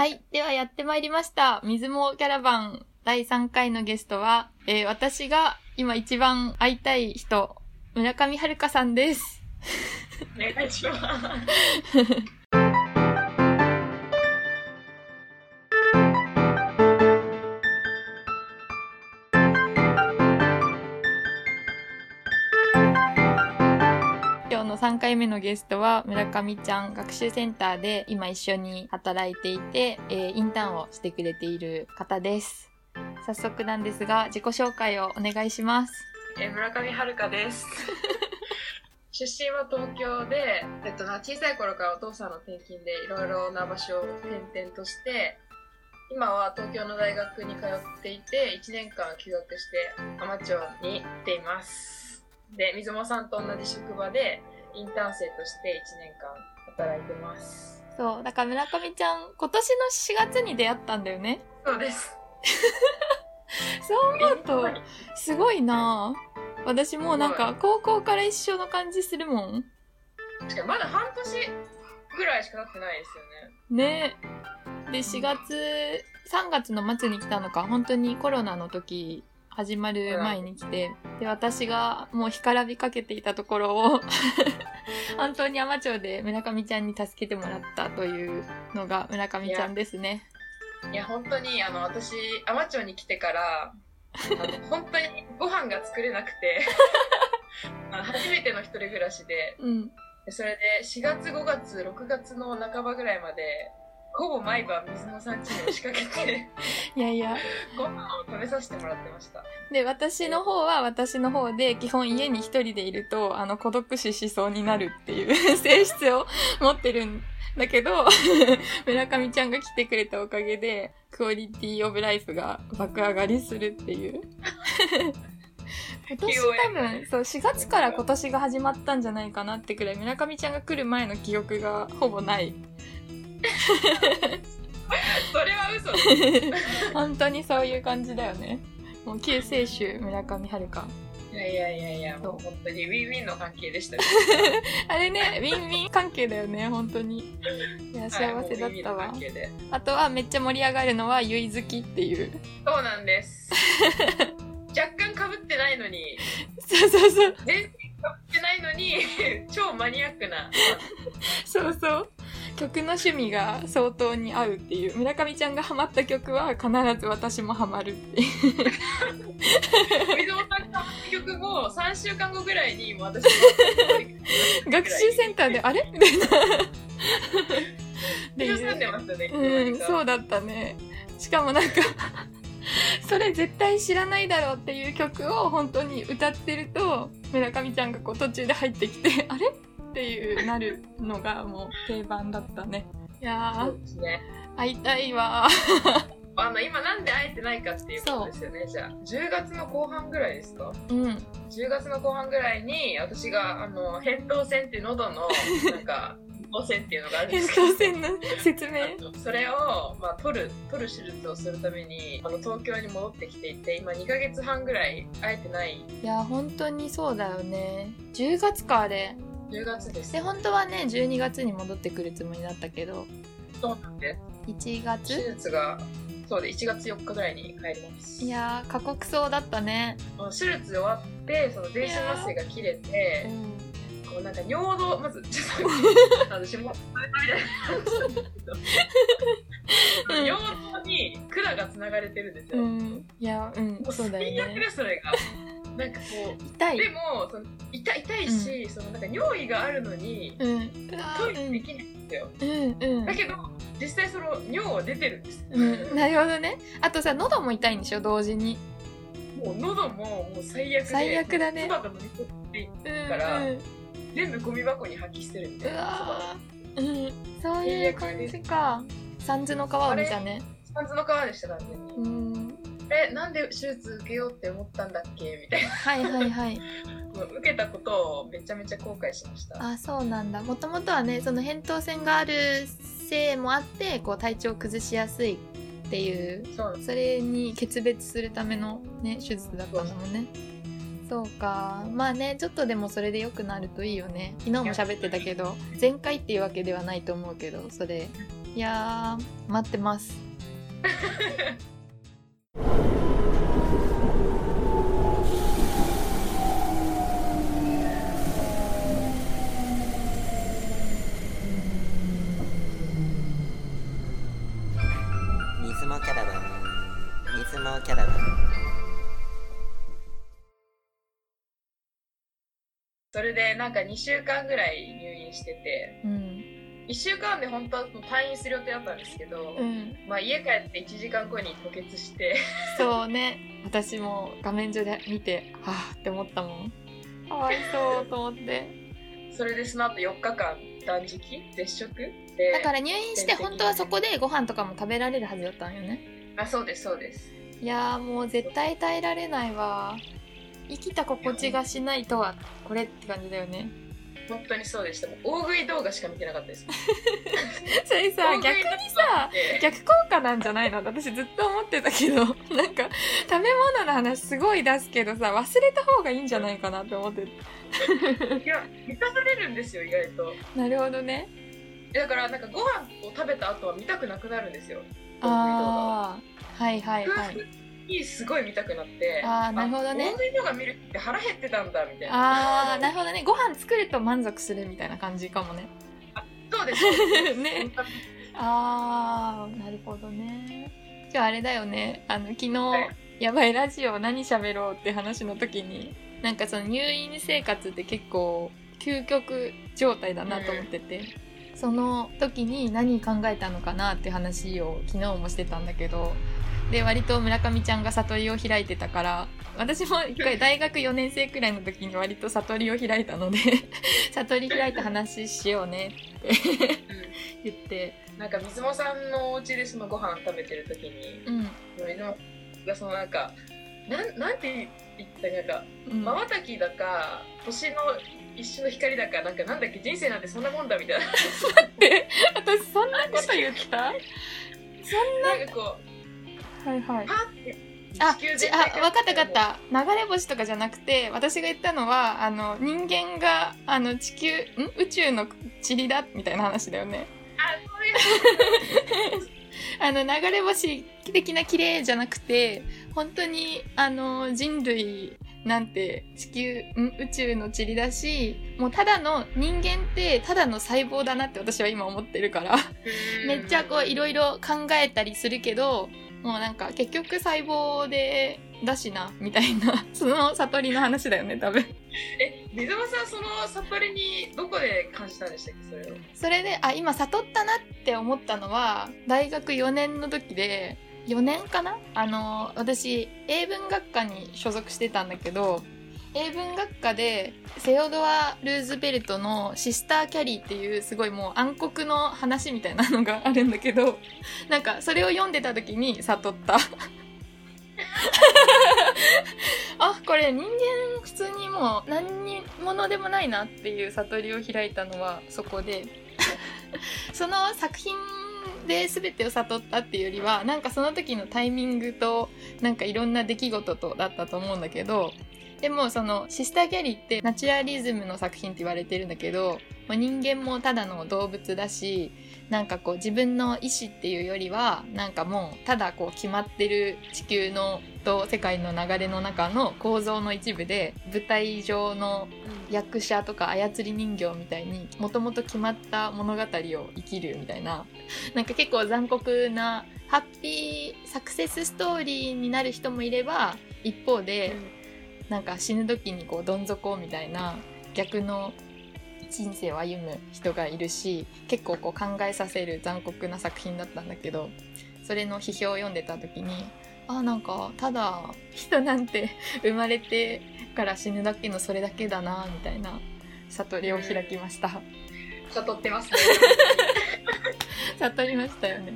はい。ではやってまいりました。水もキャラバン第3回のゲストは、えー私が今一番会いたい人、村上春香さんです。お願いします。3回目のゲストは村上ちゃん学習センターで今一緒に働いていて、えーインターンをしてくれている方です。早速なんですが、自己紹介をお願いします。えー村上遥です。出身は東京で、えっと、小さい頃からお父さんの転勤でいろいろな場所を転々として、今は東京の大学に通っていて、1年間休学して浜町に来ています。で、水間さんと同じ職場でインターン生として1年間働いてます。そう、だから村上ちゃん、今年の4月に出会ったんだよね。そうです。そう思うと、すごいなぁ私もうなんか高校から一緒の感じするもん。確かにまだ半年ぐらいしか経ってないですよね。ねで、4月、3月の末に来たのか、本当にコロナの時、始まる前に来て、で、私がもう干からびかけていたところを、本当に海士町で村上ちゃんに助けてもらったというのが村上ちゃんですね。いや本当にあの私海士町に来てから 本当にご飯が作れなくて 初めての一人暮らしでうん。でそれで4月5月6月の半ばぐらいまでほぼ毎晩水野さん家に押しかけていやいや。ご飯を食べさせてもらってましたで、私の方は私の方で、基本家に一人でいると、あの、孤独死しそうになるっていう 性質を持ってるんだけど、村上ちゃんが来てくれたおかげで、クオリティオブライフが爆上がりするっていう。今年多分、そう、4月から今年が始まったんじゃないかなってくらい、村上ちゃんが来る前の記憶がほぼない。それは嘘 本当にそういう感じだよね。もう救世主、村上春香。いやいやいやいやもう本当にウィンウィンの関係でしたね あれね、ウィンウィン関係だよね、本当に。いや、幸せだったわ関。係であとはめっちゃ盛り上がるのは、ゆい好きっていう。そうなんです若干かぶってないのにそうそうそう。全然かぶってないのに超マニアックなそうそう。曲の趣味が相当に合うっていう。村上ちゃんがハマった曲は必ず私もハマるっていう。水尾さんが曲後3週間後ぐらいに私も学習センターで、あれみたいな。で住んでましたねうん、うそうだったね。しかもなんか、それ絶対知らないだろうっていう曲を本当に歌ってると、村上ちゃんがこう途中で入ってきて、あれ？っていうなるのがもう定番だったね。いやそうー、ですね会いたいわ。あの今なんで会えてないかっていうことですよねじゃあ10月の後半ぐらいですか？うん。10月の後半ぐらいに私があの扁桃腺っていう喉のなんか扁桃腺っていうのがあるんで扁すけど桃腺の説明？それを、まあ、取る取る手術をするためにあの東京に戻ってきていて今2ヶ月半ぐらい会えてないいや、本当にそうだよね。10月か、あれ。10月ですで、本当はね、12月に戻ってくるつもりだったけど、そうなんで1手月術がそうで1月4日ぐらいに帰りますいやー、過酷そうだったね。手術終わってその全身麻酔が切れうてん。こうなんか尿道まずちょっと 私もそれみたいな尿道に管がつながれてるんですよ、うもん。いや、うん、うそうだ最悪よね。でそれがなんかこう痛い。でもその痛い痛いし、そのなんか尿意があるのにうん。トイレできないんですよ、うん、うんだ。けど実際その尿は出てるんです、うん、なるほどね。あとさ、喉も痛いんでしょ、同時に。もう喉ももう最悪で最悪だね唾が飲み込んでうん、からうん。全部ゴミ箱に破棄してるみたういなわーうん。そういう感じか。三途の川を見たね。パンツの皮でした完全に、うん。えなんで手術受けようって思ったんだっけ？みたいはいはいはい。なもう受けたことをめちゃめちゃ後悔しました。あ、そうなんだ。もともとはね、その扁桃腺があるせいもあって、こう体調を崩しやすいっていうそれに決別するためのね手術だったんだもんね。そうか。まあねちょっとでもそれで良くなるといいよね。昨日も喋ってたけど全開っていうわけではないと思うけどそれ。いやー待ってます れでなんか2週間ぐらい入院してて。うん1週間で本当は退院する予定だったんですけど、うん。まあ、家帰って1時間後に吐血して。そうね。私も画面上で見てはあって思ったもん。かわいそうと思って。それでその後4日間断食絶食でだから入院して本当はそこでご飯とかも食べられるはずだったんよね。あそうですそうです。いやーもう絶対耐えられないわ生きた心地がしないとはこれって感じだよね。本当にそうでした。もう大食い動画しか見てなかったです。それさ逆にさ逆逆効果なんじゃないの？って私ずっと思ってたけど。なんか食べ物の話すごい出すけどさ忘れた方がいいんじゃないかなって思っていや満たされるんですよ意外と。なるほどね。だからなんかご飯を食べた後は見たくなくなるんですよ。ああはいはい夫はい。婦にすごい見たくなってあーなるほどね。大食い動画見るって腹減ってたんだみたいな。あーなるほどね。ご飯作ると満足するみたいな感じかもね。そうです。ね。あーなるほどね。じゃああれだよね。あの昨日、はい。やばいラジオ何喋ろうって話の時になんかその入院生活って結構究極状態だなと思ってて、その時に何考えたのかなって話を昨日もしてたんだけどで割と村上ちゃんが悟りを開いてたから私も一回 大学4年生くらいの時に割と悟りを開いたので 悟り開いた話しようねって言って。なんか水間さんのお家でそのご飯食べてる時にうん。水間がそのなんかなんなんて言ったなんかうん。まばたきだか星の一瞬の光だかなんかなんだっけ？人生なんてそんなもんだみたいな。私そんなこと言った？なんかこうはいはい。パッてああ分かった分かった。流れ星とかじゃなくて私が言ったのはあの人間があの地球ん？宇宙の塵だみたいな話だよね。あそういう あの流れ星的な綺麗じゃなくて本当にあの人類なんて地球ん？宇宙の塵だしもうただの人間ってただの細胞だなって私は今思ってるから。めっちゃこういろいろ考えたりするけどもうなんか結局細胞でだしなみたいな。その悟りの話だよね多分。え水間さんその悟りにどこで感じたんでしたっけそれを？それであ今悟ったなって思ったのは大学4年の時で4年かな？あの私英文学科に所属してたんだけど英文学科でセオドア・ルーズベルトの「シスター・キャリー」っていうすごいもう暗黒の話みたいなのがあるんだけど なんかそれを読んでた時に悟った。あこれ人間普通にもう何にものでもないなっていう悟りを開いたのはそこで。その作品で全てを悟ったっていうよりはなんかその時のタイミングとなんかいろんな出来事とだったと思うんだけどでもそのシスター・ギャリーってナチュラリズムの作品って言われてるんだけど人間もただの動物だしなんかこう自分の意思っていうよりはなんかもうただこう決まってる地球のと世界の流れの中の構造の一部で舞台上の役者とか操り人形みたいにもともと決まった物語を生きるみたいな なんか結構残酷なハッピーサクセスストーリーになる人もいれば一方で、なんか死ぬ時にこうどん底みたいな逆の人生を歩む人がいるし結構こう考えさせる残酷な作品だったんだけどそれの批評を読んでた時にあなんかただ人なんて生まれてから死ぬだけのそれだけだなみたいな悟りを開きました。悟ってますね。悟りましたよね。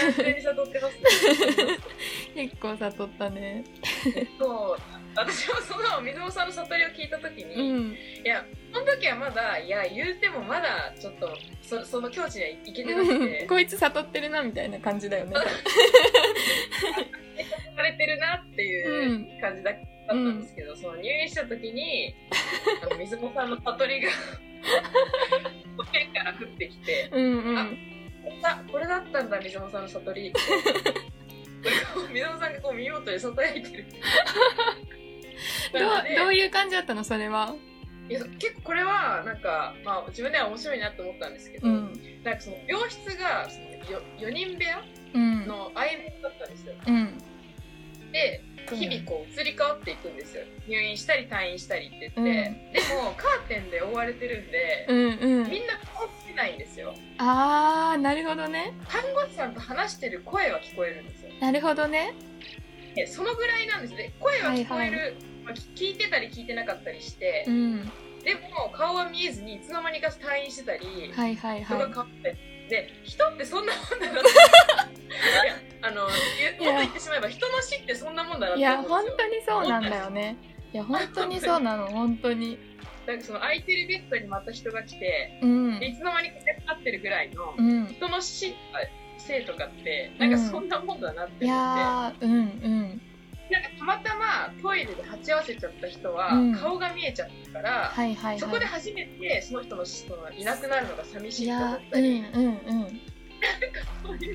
完全に悟ってますね。結構悟ったね。そう私もその水尾さんの悟りを聞いた時に、いうん。やその時はまだいや言うてもまだちょっとそその境地にはいけてなくて。こいつ悟ってるなみたいな感じだよね。されてるなっていう感じだったんですけど、その入院した時にあの水尾さんの悟りが 天から降ってきてうんうん。ああこれだったんだ水野さんの悟り水野さんがこう見事に囁いてる。どうなんかねどういう感じだったのそれは？いや結構これはなんか、まあ、自分では面白いなと思ったんですけど、うん。なんかその病室がそのよ4人部屋うん。の相部屋だったんですようん。で日々こう移り変わっていくんですよ入院したり退院したりって言って、うんでもカーテンで覆われてるんで、うんうん。みんな顔つけないんですよあー、なるほどね。看護師さんと話してる声は聞こえるんですよなるほどね。でそのぐらいなんですね声は聞こえる、まあ聞聞いてたり聞いてなかったりしてう、ん。でも顔は見えずにいつの間にか退院してたり、はいはい人はが変わってで人ってそんなもんだなって いやあの言うもっと言ってしまえば人の死ってそんなもんだなっい。いてや、本当にそうなんだよね。いや、本当にそうなの、本当に。なんかその空いてるベッドにまた人が来て、うんで。いつの間にか立ってるぐらいのうん。人の死とか生とかってなんかそんなもんだなってい思って、やー、うんうん。なんかたまたまトイレで鉢合わせちゃった人はうん顔が見えちゃったから、はいはいそこではい。初めてその人のそのいなくなるのが寂しいいと思ったり、うんうんうん。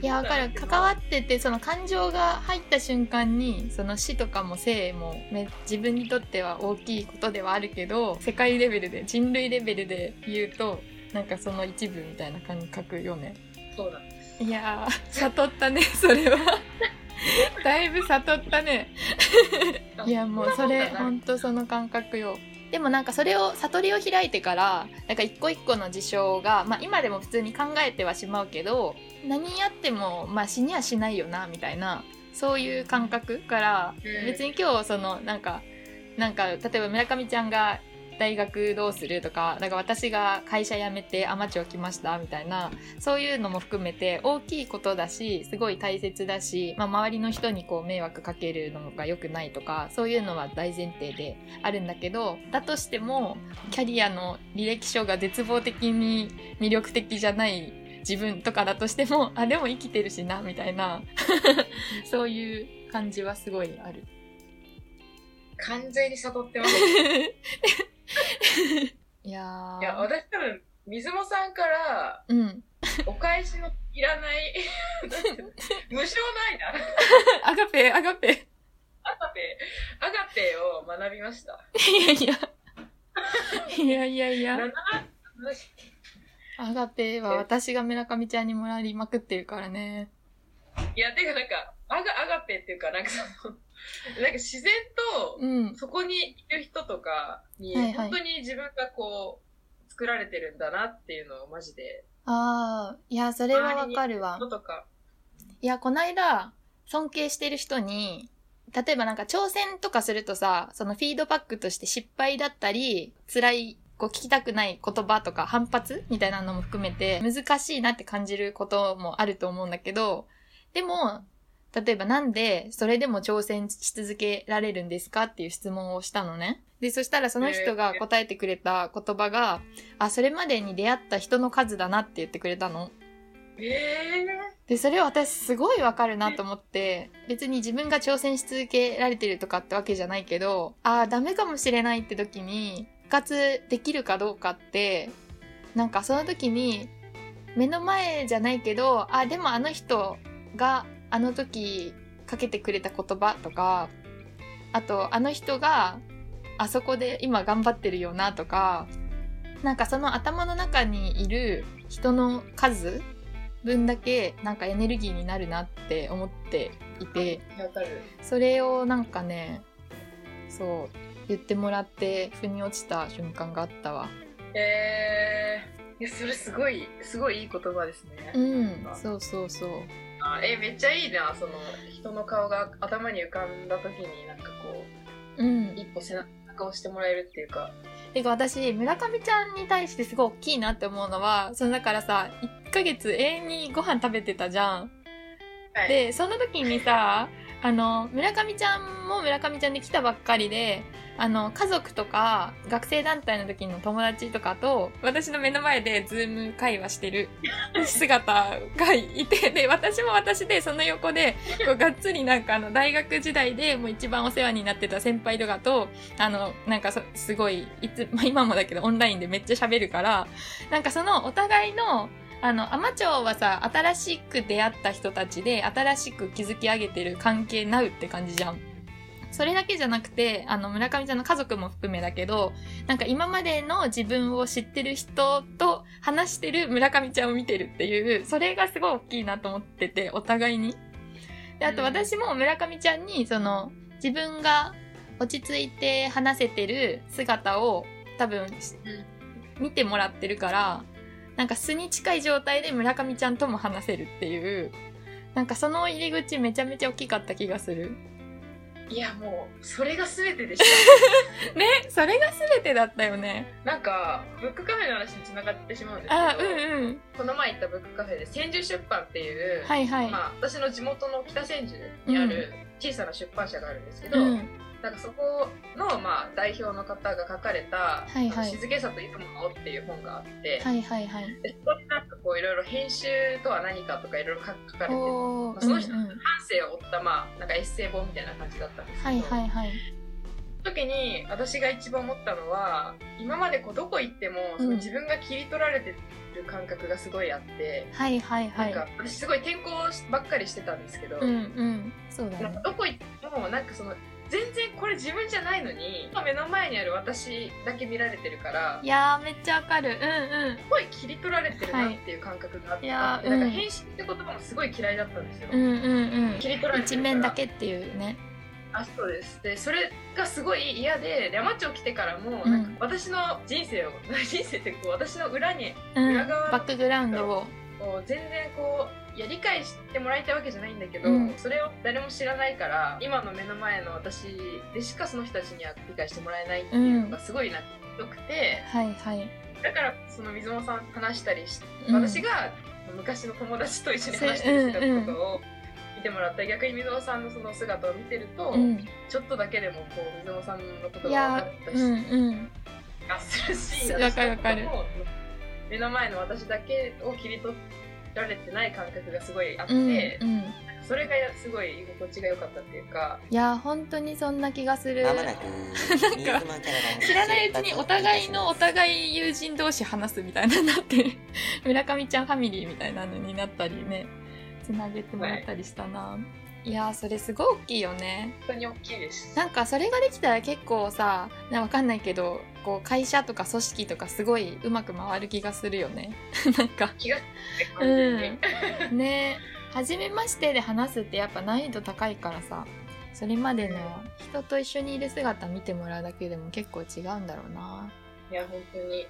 いや、わかる。関わってて、その感情が入った瞬間に、その死とかも生もめ自分にとっては大きいことではあるけど、世界レベルで、人類レベルで言うと、なんかその一部みたいな感覚よね。そうなんですいやー、悟ったね、それは。だいぶ悟ったね。いや、もうそれ、ほんとその感覚よ。でもなんかそれを、悟りを開いてから、なんか一個一個の事象が、まあ今でも普通に考えてはしまうけど、何やっても、まあ死にはしないよな、みたいな、そういう感覚から、うん別に今日その、なんか、なんか、例えば村上ちゃんが大学どうするとか、なんか私が会社辞めてアマチュア来ましたみたいな、そういうのも含めて大きいことだし、すごい大切だし、まあ周りの人にこう迷惑かけるのが良くないとか、そういうのは大前提であるんだけど、だとしても、キャリアの履歴書が絶望的に魅力的じゃない自分とかだとしても、あ、でも生きてるしな、みたいな、そういう感じはすごいある。完全に悟ってます いやー。いや私多分水野さんからうん。お返しのいらないなんていうの無償の愛だ アガペ、アガペ。アガペアガペを学びましたいやいや。いやいやいや。アガペは私が村上ちゃんにもらいまくってるからね。いやてかなんかアガアガペっていうかなんかそのなんか自然とうん。そこにいる人とかに、本当に自分がこう作られてるんだなっていうのをマジでああ、いや、それはわかるわの。とかいや、こないだ、尊敬してる人に、例えばなんか挑戦とかするとさ、そのフィードバックとして失敗だったり、辛い、こう聞きたくない言葉とか反発みたいなのも含めて難しいなって感じることもあると思うんだけど、でも、例えばなんでそれでも挑戦し続けられるんですかっていう質問をしたのね。で、そしたらその人が答えてくれた言葉が、あ、それまでに出会った人の数だなって言ってくれたの。で、それ私すごいわかるなと思って、別に自分が挑戦し続けられてるとかってわけじゃないけど、ああ、ダメかもしれないって時に、復活できるかどうかって、なんかその時に、目の前じゃないけど、あ、でもあの人があの時かけてくれた言葉とか、あとあの人があそこで今頑張ってるよなとか、なんかその頭の中にいる人の数分だけなんかエネルギーになるなって思っていてそれをなんかねそう言ってもらって腑に落ちた瞬間があったわ。えー、いやそれすごいすごいいい言葉ですね、うんそうそうそう。あえめっちゃいいなその人の顔が頭に浮かんだ時になんかこうん。う一歩背中を押してもらえるっていうかてか私村上ちゃんに対してすごい大きいなって思うのはそのだからさ1ヶ月永遠にご飯食べてたじゃん。はい。でその時にさあの村上ちゃんも村上ちゃんで来たばっかりであの家族とか学生団体の時の友達とかと私の目の前でズーム会話してる 姿がいてで私も私でその横でこうがっつりなんかあの大学時代でもう一番お世話になってた先輩とかとあのなんかそすごいいつ、まあ、今もだけどオンラインでめっちゃ喋るからなんかそのお互いのあの、アマチョはさ、新しく出会った人たちで、新しく築き上げてる関係なうって感じじゃん。それだけじゃなくて、あの、村上ちゃんの家族も含めだけど、なんか今までの自分を知ってる人と話してる村上ちゃんを見てるっていう、それがすごい大きいなと思ってて、お互いに。で、あと私も村上ちゃんに、その、自分が落ち着いて話せてる姿を多分、見てもらってるから、なんか素に近い状態で村上ちゃんとも話せるっていう、なんかその入り口めちゃめちゃ大きかった気がする。いやもうそれが全てでした ねそれが全てだったよね。なんかブックカフェの話に繋がってしまうんですけどあ、うんうん。この前行ったブックカフェで千住出版っていう、はいはい。まあ、私の地元の北千住にある小さな出版社があるんですけど、うん。なんかそこの、まあ、代表の方が書かれた「はいはい静けさというもの」っていう本があって、はいはいはい。でそこになんかこういろいろ編集とは何かとかいろいろ書書かれてまあその人うんうん。半生を追った、まあ、なんかエッセイ本みたいな感じだったんですけど、はいはいはい。その時に私が一番思ったのは今までこうどこ行ってもそのうん自分が切り取られてる感覚がすごいあって、はいはいはい。なんか私すごい転校ばっかりしてたんですけど、うんうん。そうだね。どこ行ってもなんかその全然これ自分じゃないのに目の前にある私だけ見られてるからいやー、めっちゃわかる。うんうん。すごい切り取られてるなっていう感覚があって、いやーなんかうん編集って言葉もすごい嫌いだったんですよ、うんうんうん。切り取られて一面だけっていうね。あそうですでそれがすごい嫌で山町来てからも、うんなんか私の人生を 人生ってこう私の裏にうん。裏側バックグラウンドを。こう全然こういや理解してもらいたいわけじゃないんだけど、うんそれを誰も知らないから今の目の前の私でしかその人たちには理解してもらえないっていうのがすごいな良くて、はいはい。だからその水野さんと話したりし、うん私が昔の友達と一緒に話してる姿とかを見てもらったり、逆に水野さんのその姿を見てると、うん。ちょっとだけでもこう水野さんのこといが分かやったー、うんし、うん。がするし、わかるわかる目の前の私だけを切り取られてない感覚がすごいあって、うんうん。それがすごい居心地が良かったっていうか、いやー、本当にそんな気がする。まもなく 新妻キャラバン知らないうちにお互いのお互い友人同士話すみたいなになって、村上ちゃんファミリーみたいなのになったりね、つなげてもらったりしたな。いやー、それすごい大きいよね。本当に大きいです。なんかそれができたら結構さ、なわかんないけど、こう会社とか組織とかすごいうまく回る気がするよね。なんか、気が完全に。ね初めましてで話すってやっぱ難易度高いからさ、それまでの人と一緒にいる姿見てもらうだけでも結構違うんだろうな。いや、本当に。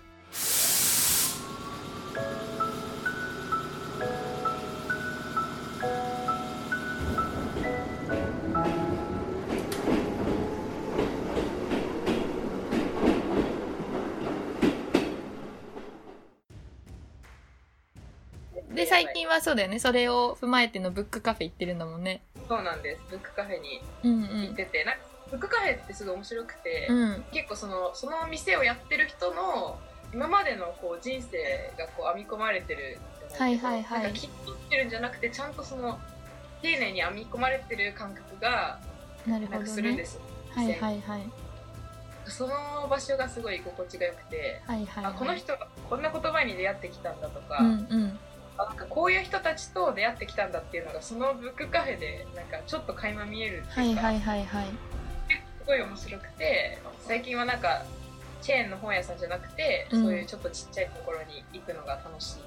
最近はそうだよね。それを踏まえてのブックカフェ行ってるんだもんね。そうなんです。ブックカフェにうんうん。行ってて、なんかブックカフェってすごい面白くて、うん。結構そのその店をやってる人の今までのこう人生がこう編み込まれてるはいはいはいなんか切り取ってるんじゃなくてちゃんとその丁寧に編み込まれてる感覚がなるほどなんかするんでね。すよ、はいはいはい。その場所がすごい居心地が良くて、はいはい、はい。あこの人がこんな言葉に出会ってきたんだとか,、うんうん。あなんかこういう人たちと出会ってきたんだっていうのがそのブックカフェでなんかちょっと垣間見えるってか、はいいうはいはいはい。すごい面白くて最近はなんかチェーンの本屋さんじゃなくて、うんそういうちょっとちっちゃいところに行くのが楽し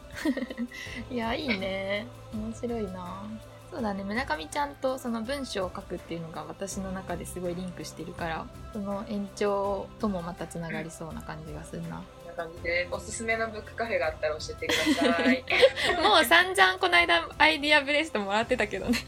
い いや、いいね。面白いな。そうだね、村上ちゃんとその文章を書くっていうのが私の中ですごいリンクしてるから、その延長ともまたつながりそうな感じがするな。こんな感じでおすすめのブックカフェがあったら教えてください もう散々この間アイディアブレストもらってたけどね。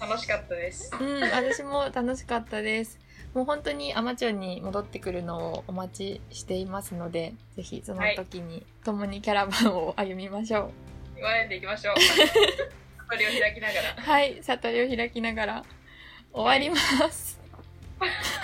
楽しかったですうん、私も楽しかったです。もう本当にアマチュアに戻ってくるのをお待ちしていますので、ぜひその時に共にキャラバンを歩みましょ言われていきましょうこれを開きながらう。はい、悟りを開きながら終わります。